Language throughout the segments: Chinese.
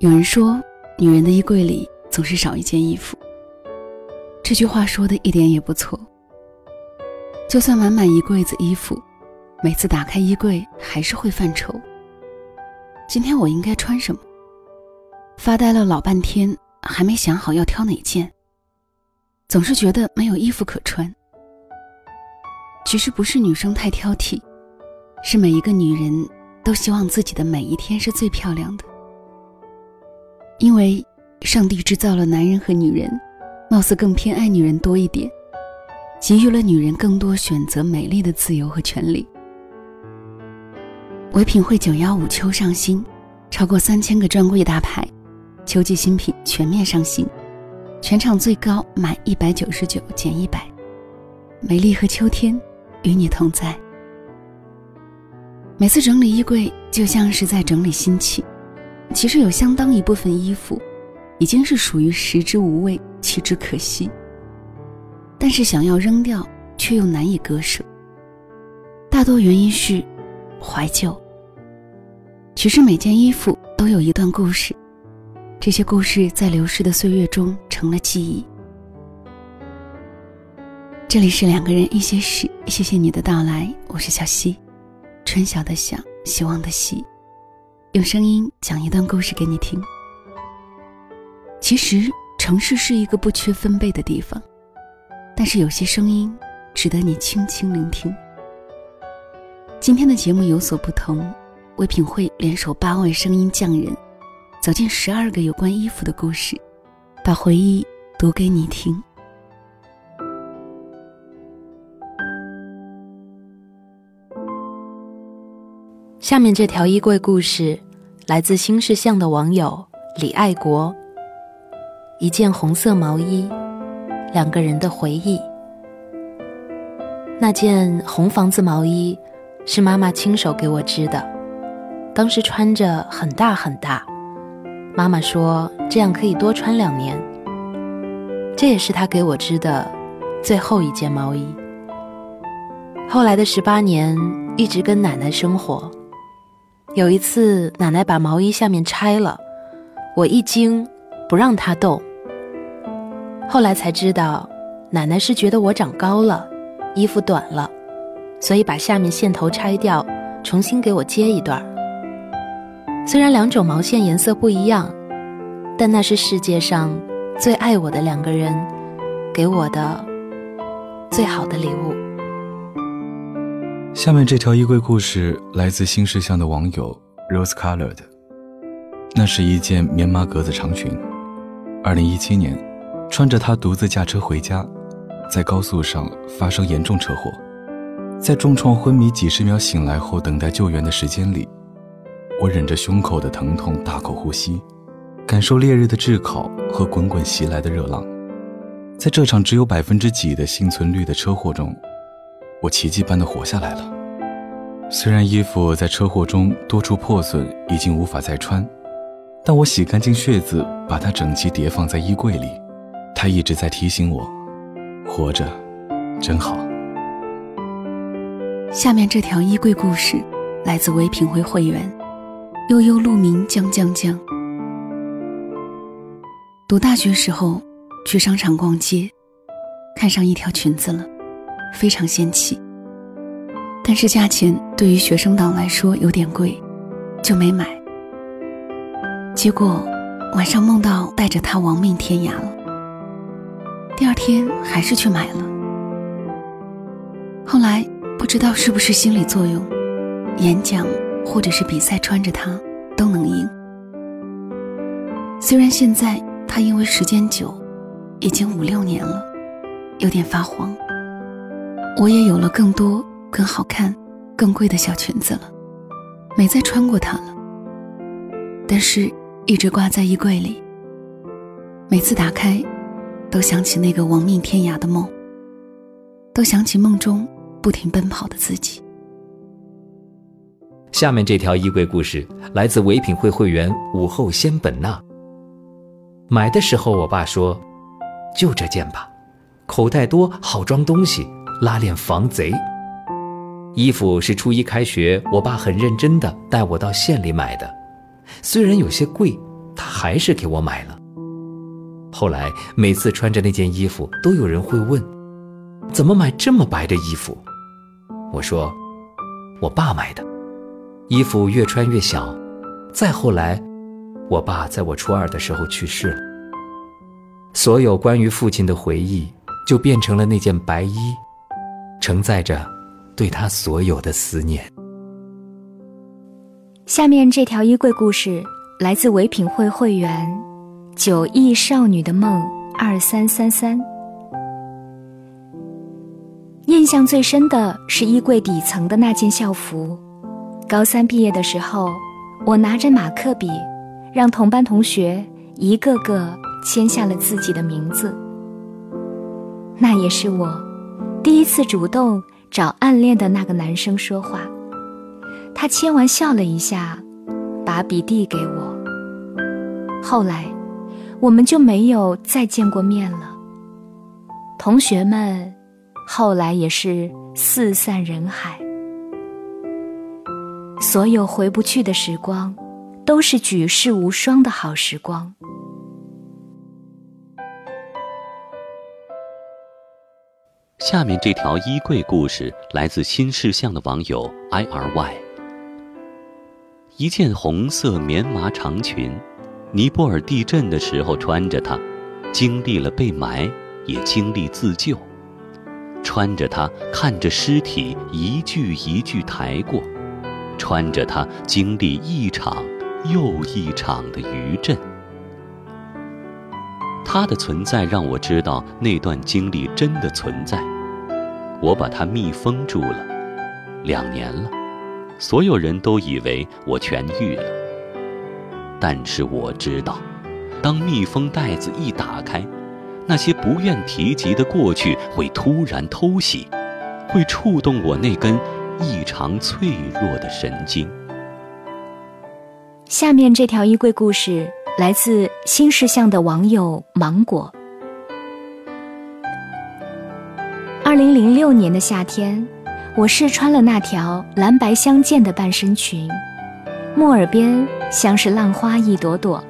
有人说，女人的衣柜里总是少一件衣服。这句话说的一点也不错。就算满满一柜子衣服，每次打开衣柜还是会犯愁。今天我应该穿什么？发呆了老半天，还没想好要挑哪件。总是觉得没有衣服可穿。其实不是女生太挑剔，是每一个女人都希望自己的每一天是最漂亮的。因为，上帝制造了男人和女人，貌似更偏爱女人多一点，给予了女人更多选择美丽的自由和权利。唯品会九幺五秋上新，超过三千个专柜大牌，秋季新品全面上新，全场最高满一百九十九减一百，美丽和秋天与你同在。每次整理衣柜，就像是在整理心情。其实有相当一部分衣服，已经是属于食之无味，弃之可惜。但是想要扔掉，却又难以割舍。大多原因是怀旧。其实每件衣服都有一段故事，这些故事在流逝的岁月中成了记忆。这里是两个人一些事，谢谢你的到来，我是小溪，春晓的晓，希望的希。用声音讲一段故事给你听。其实城市是一个不缺分贝的地方，但是有些声音值得你轻轻聆听。今天的节目有所不同，唯品会联手八位声音匠人，走进十二个有关衣服的故事，把回忆读给你听。下面这条衣柜故事，来自新世相的网友李爱国。一件红色毛衣，两个人的回忆。那件红房子毛衣，是妈妈亲手给我织的，当时穿着很大很大，妈妈说这样可以多穿两年。这也是她给我织的最后一件毛衣。后来的十八年，一直跟奶奶生活。有一次，奶奶把毛衣下面拆了，我一惊，不让她动。后来才知道，奶奶是觉得我长高了，衣服短了，所以把下面线头拆掉，重新给我接一段。虽然两种毛线颜色不一样，但那是世界上最爱我的两个人给我的最好的礼物。下面这条衣柜故事来自新世相的网友 Rose Colored。那是一件棉麻格子长裙。二零一七年，穿着它独自驾车回家，在高速上发生严重车祸，在重创昏迷几十秒醒来后等待救援的时间里，我忍着胸口的疼痛大口呼吸，感受烈日的炙烤和滚滚袭来的热浪。在这场只有百分之几的幸存率的车祸中。我奇迹般的活下来了。虽然衣服在车祸中多处破损，已经无法再穿，但我洗干净血渍，把它整齐叠放在衣柜里。它一直在提醒我，活着真好。下面这条衣柜故事来自唯品会会员悠悠鹿鸣江江江。读大学时候，去商场逛街，看上一条裙子了。非常仙气，但是价钱对于学生党来说有点贵，就没买。结果晚上梦到带着它亡命天涯了。第二天还是去买了。后来不知道是不是心理作用，演讲或者是比赛穿着它都能赢。虽然现在它因为时间久，已经五六年了，有点发黄。我也有了更多、更好看、更贵的小裙子了，没再穿过它了。但是，一直挂在衣柜里。每次打开，都想起那个亡命天涯的梦，都想起梦中不停奔跑的自己。下面这条衣柜故事来自唯品会会员午后仙本那。买的时候，我爸说：“就这件吧，口袋多，好装东西。”拉链防贼。衣服是初一开学，我爸很认真的带我到县里买的，虽然有些贵，他还是给我买了。后来每次穿着那件衣服，都有人会问：“怎么买这么白的衣服？”我说：“我爸买的。”衣服越穿越小，再后来，我爸在我初二的时候去世了。所有关于父亲的回忆，就变成了那件白衣，承载着对他所有的思念。下面这条衣柜故事来自唯品会会员“九亿少女的梦”二三三三。印象最深的是衣柜底层的那件校服。高三毕业的时候，我拿着马克笔，让同班同学一个个签下了自己的名字。那也是我第一次主动找暗恋的那个男生说话。他签完笑了一下，把笔递给我。后来，我们就没有再见过面了。同学们，后来也是四散人海。所有回不去的时光，都是举世无双的好时光。下面这条衣柜故事来自新事项的网友 i r y。一件红色棉麻长裙，尼泊尔地震的时候穿着它，经历了被埋，也经历自救。穿着它，看着尸体一具一具抬过。穿着它，经历一场又一场的余震。它的存在让我知道那段经历真的存在。我把它密封住了，两年了，所有人都以为我痊愈了。但是我知道，当密封袋子一打开，那些不愿提及的过去会突然偷袭，会触动我那根。异常脆弱的神经。下面这条衣柜故事来自新事项的网友芒果。零零六年的夏天，我试穿了那条蓝白相间的半身裙，木耳边像是浪花一朵朵，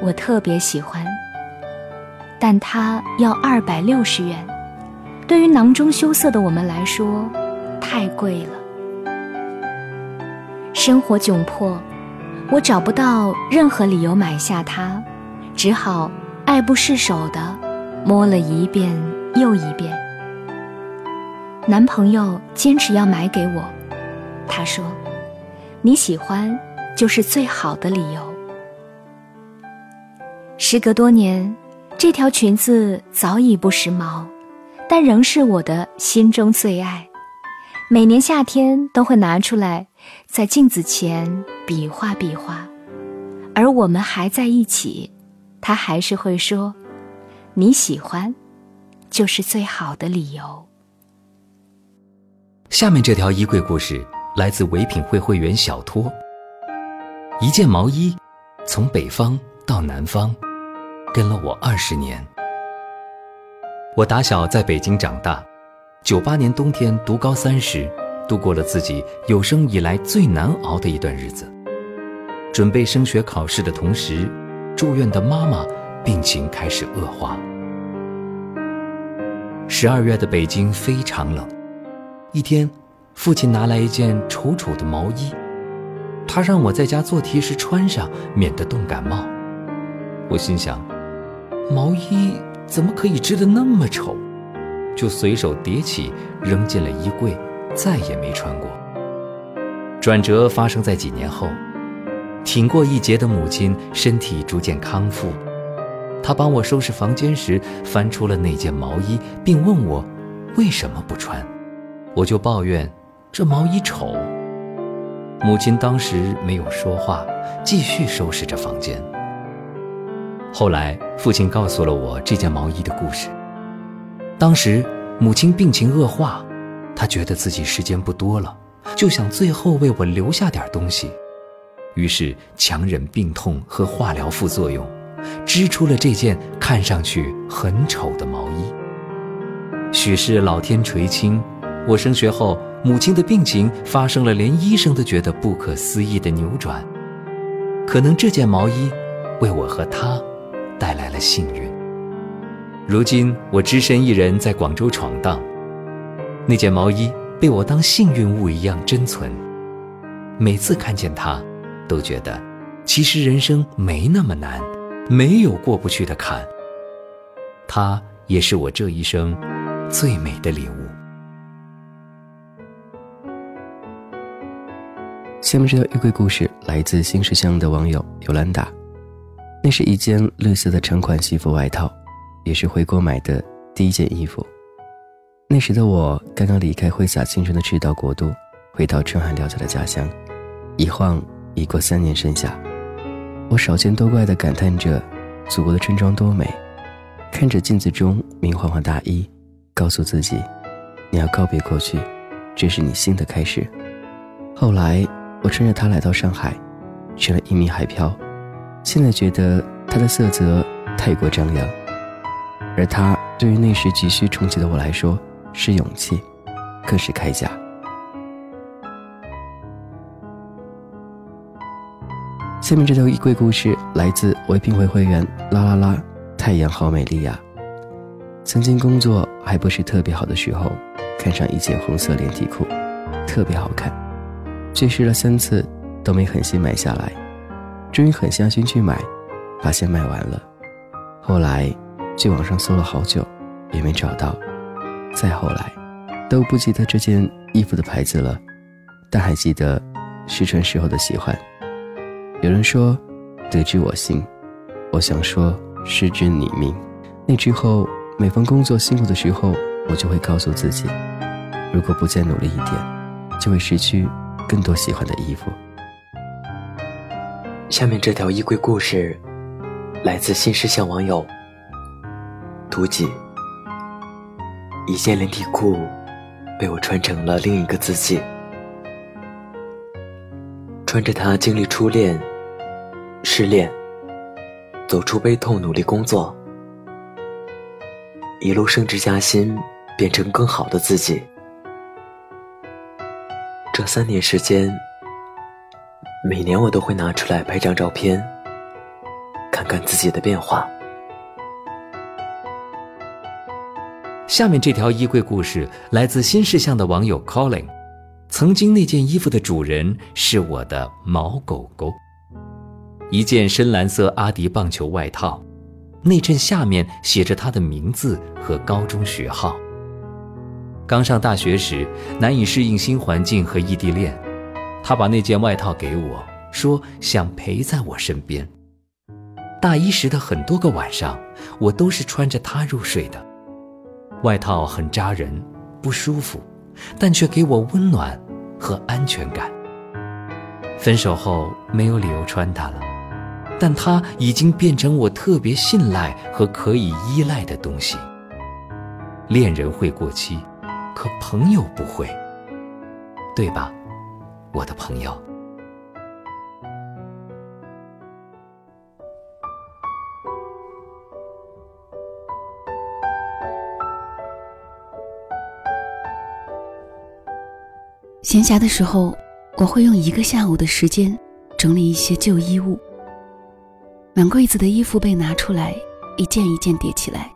我特别喜欢。但它要二百六十元，对于囊中羞涩的我们来说。太贵了，生活窘迫，我找不到任何理由买下它，只好爱不释手的摸了一遍又一遍。男朋友坚持要买给我，他说：“你喜欢就是最好的理由。”时隔多年，这条裙子早已不时髦，但仍是我的心中最爱。每年夏天都会拿出来，在镜子前比划比划，而我们还在一起，他还是会说：“你喜欢，就是最好的理由。”下面这条衣柜故事来自唯品会会员小托。一件毛衣，从北方到南方，跟了我二十年。我打小在北京长大。九八年冬天读高三时，度过了自己有生以来最难熬的一段日子。准备升学考试的同时，住院的妈妈病情开始恶化。十二月的北京非常冷。一天，父亲拿来一件丑丑的毛衣，他让我在家做题时穿上，免得冻感冒。我心想，毛衣怎么可以织得那么丑？就随手叠起，扔进了衣柜，再也没穿过。转折发生在几年后，挺过一劫的母亲身体逐渐康复，她帮我收拾房间时，翻出了那件毛衣，并问我为什么不穿。我就抱怨这毛衣丑。母亲当时没有说话，继续收拾着房间。后来，父亲告诉了我这件毛衣的故事。当时母亲病情恶化，她觉得自己时间不多了，就想最后为我留下点东西，于是强忍病痛和化疗副作用，织出了这件看上去很丑的毛衣。许是老天垂青，我升学后，母亲的病情发生了连医生都觉得不可思议的扭转。可能这件毛衣，为我和她带来了幸运。如今我只身一人在广州闯荡，那件毛衣被我当幸运物一样珍存。每次看见它，都觉得，其实人生没那么难，没有过不去的坎。它也是我这一生。最美的礼物。下面这条衣柜故事来自新石乡的网友尤兰达。那是一件绿色的长款西服外套，也是回国买的第一件衣服。那时的我刚刚离开挥洒青春的赤道国度，回到春寒料峭的家乡。一晃已过三年盛夏，我少见多怪地感叹着祖国的春装多美，看着镜子中明晃晃大衣。告诉自己，你要告别过去，这是你新的开始。后来，我穿着它来到上海，成了一名海漂。现在觉得它的色泽太过张扬，而它对于那时急需重启的我来说，是勇气，更是铠甲。下面这条衣柜故事来自唯品会会员啦啦啦，太阳好美丽呀。曾经工作还不是特别好的时候，看上一件红色连体裤，特别好看，去试了三次都没狠心买下来，终于狠下心去买，发现卖完了。后来去网上搜了好久，也没找到。再后来，都不记得这件衣服的牌子了，但还记得试穿时候的喜欢。有人说，得之我幸，我想说失之你命。那之后。每逢工作辛苦的时候，我就会告诉自己，如果不再努力一点，就会失去更多喜欢的衣服。下面这条衣柜故事，来自新世相网友图几。一件连体裤，被我穿成了另一个自己，穿着它经历初恋、失恋，走出悲痛，努力工作。一路升职加薪，变成更好的自己。三年时间，每年我都会拿出来拍张照片，看看自己的变化。下面这条衣柜故事来自新世相的网友 Colin。曾经那件衣服的主人是我的毛狗狗，一件深蓝色阿迪棒球外套。内衬下面写着他的名字和高中学号。刚上大学时，难以适应新环境和异地恋，他把那件外套给我，说想陪在我身边。大一时的很多个晚上，我都是穿着它入睡的。外套很扎人，不舒服，但却给我温暖和安全感。分手后，没有理由穿它了。但它已经变成我特别信赖和可以依赖的东西。恋人会过期，可朋友不会，对吧，我的朋友？闲暇的时候，我会用一个下午的时间整理一些旧衣物。满柜子的衣服被拿出来，一件一件叠起来，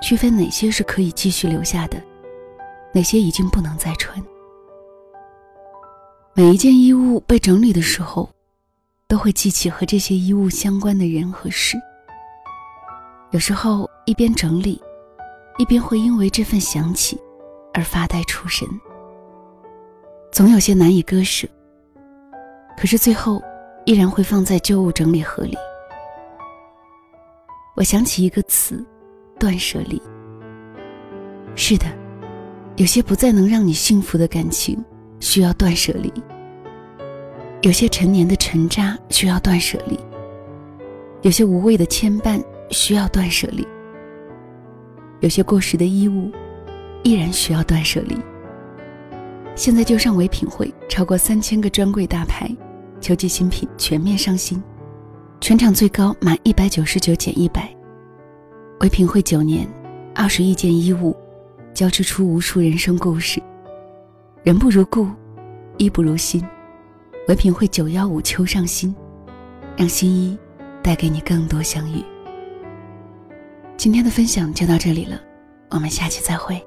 区分哪些是可以继续留下的，哪些已经不能再穿。每一件衣物被整理的时候，都会记起和这些衣物相关的人和事。有时候一边整理，一边会因为这份想起而发呆出神。总有些难以割舍，可是最后依然会放在旧物整理盒里。我想起一个词，断舍离。是的，有些不再能让你幸福的感情，需要断舍离；有些陈年的尘渣需要断舍离；有些无谓的牵绊需要断舍离；有些过时的衣物，依然需要断舍离。现在就上唯品会，超过三千个专柜大牌，秋季新品全面上新。全场最高满一百九十九减一百，唯品会九年，二十亿件衣物，交织出无数人生故事。人不如故，衣不如新。唯品会九幺五秋上新，让新衣带给你更多相遇。今天的分享就到这里了，我们下期再会。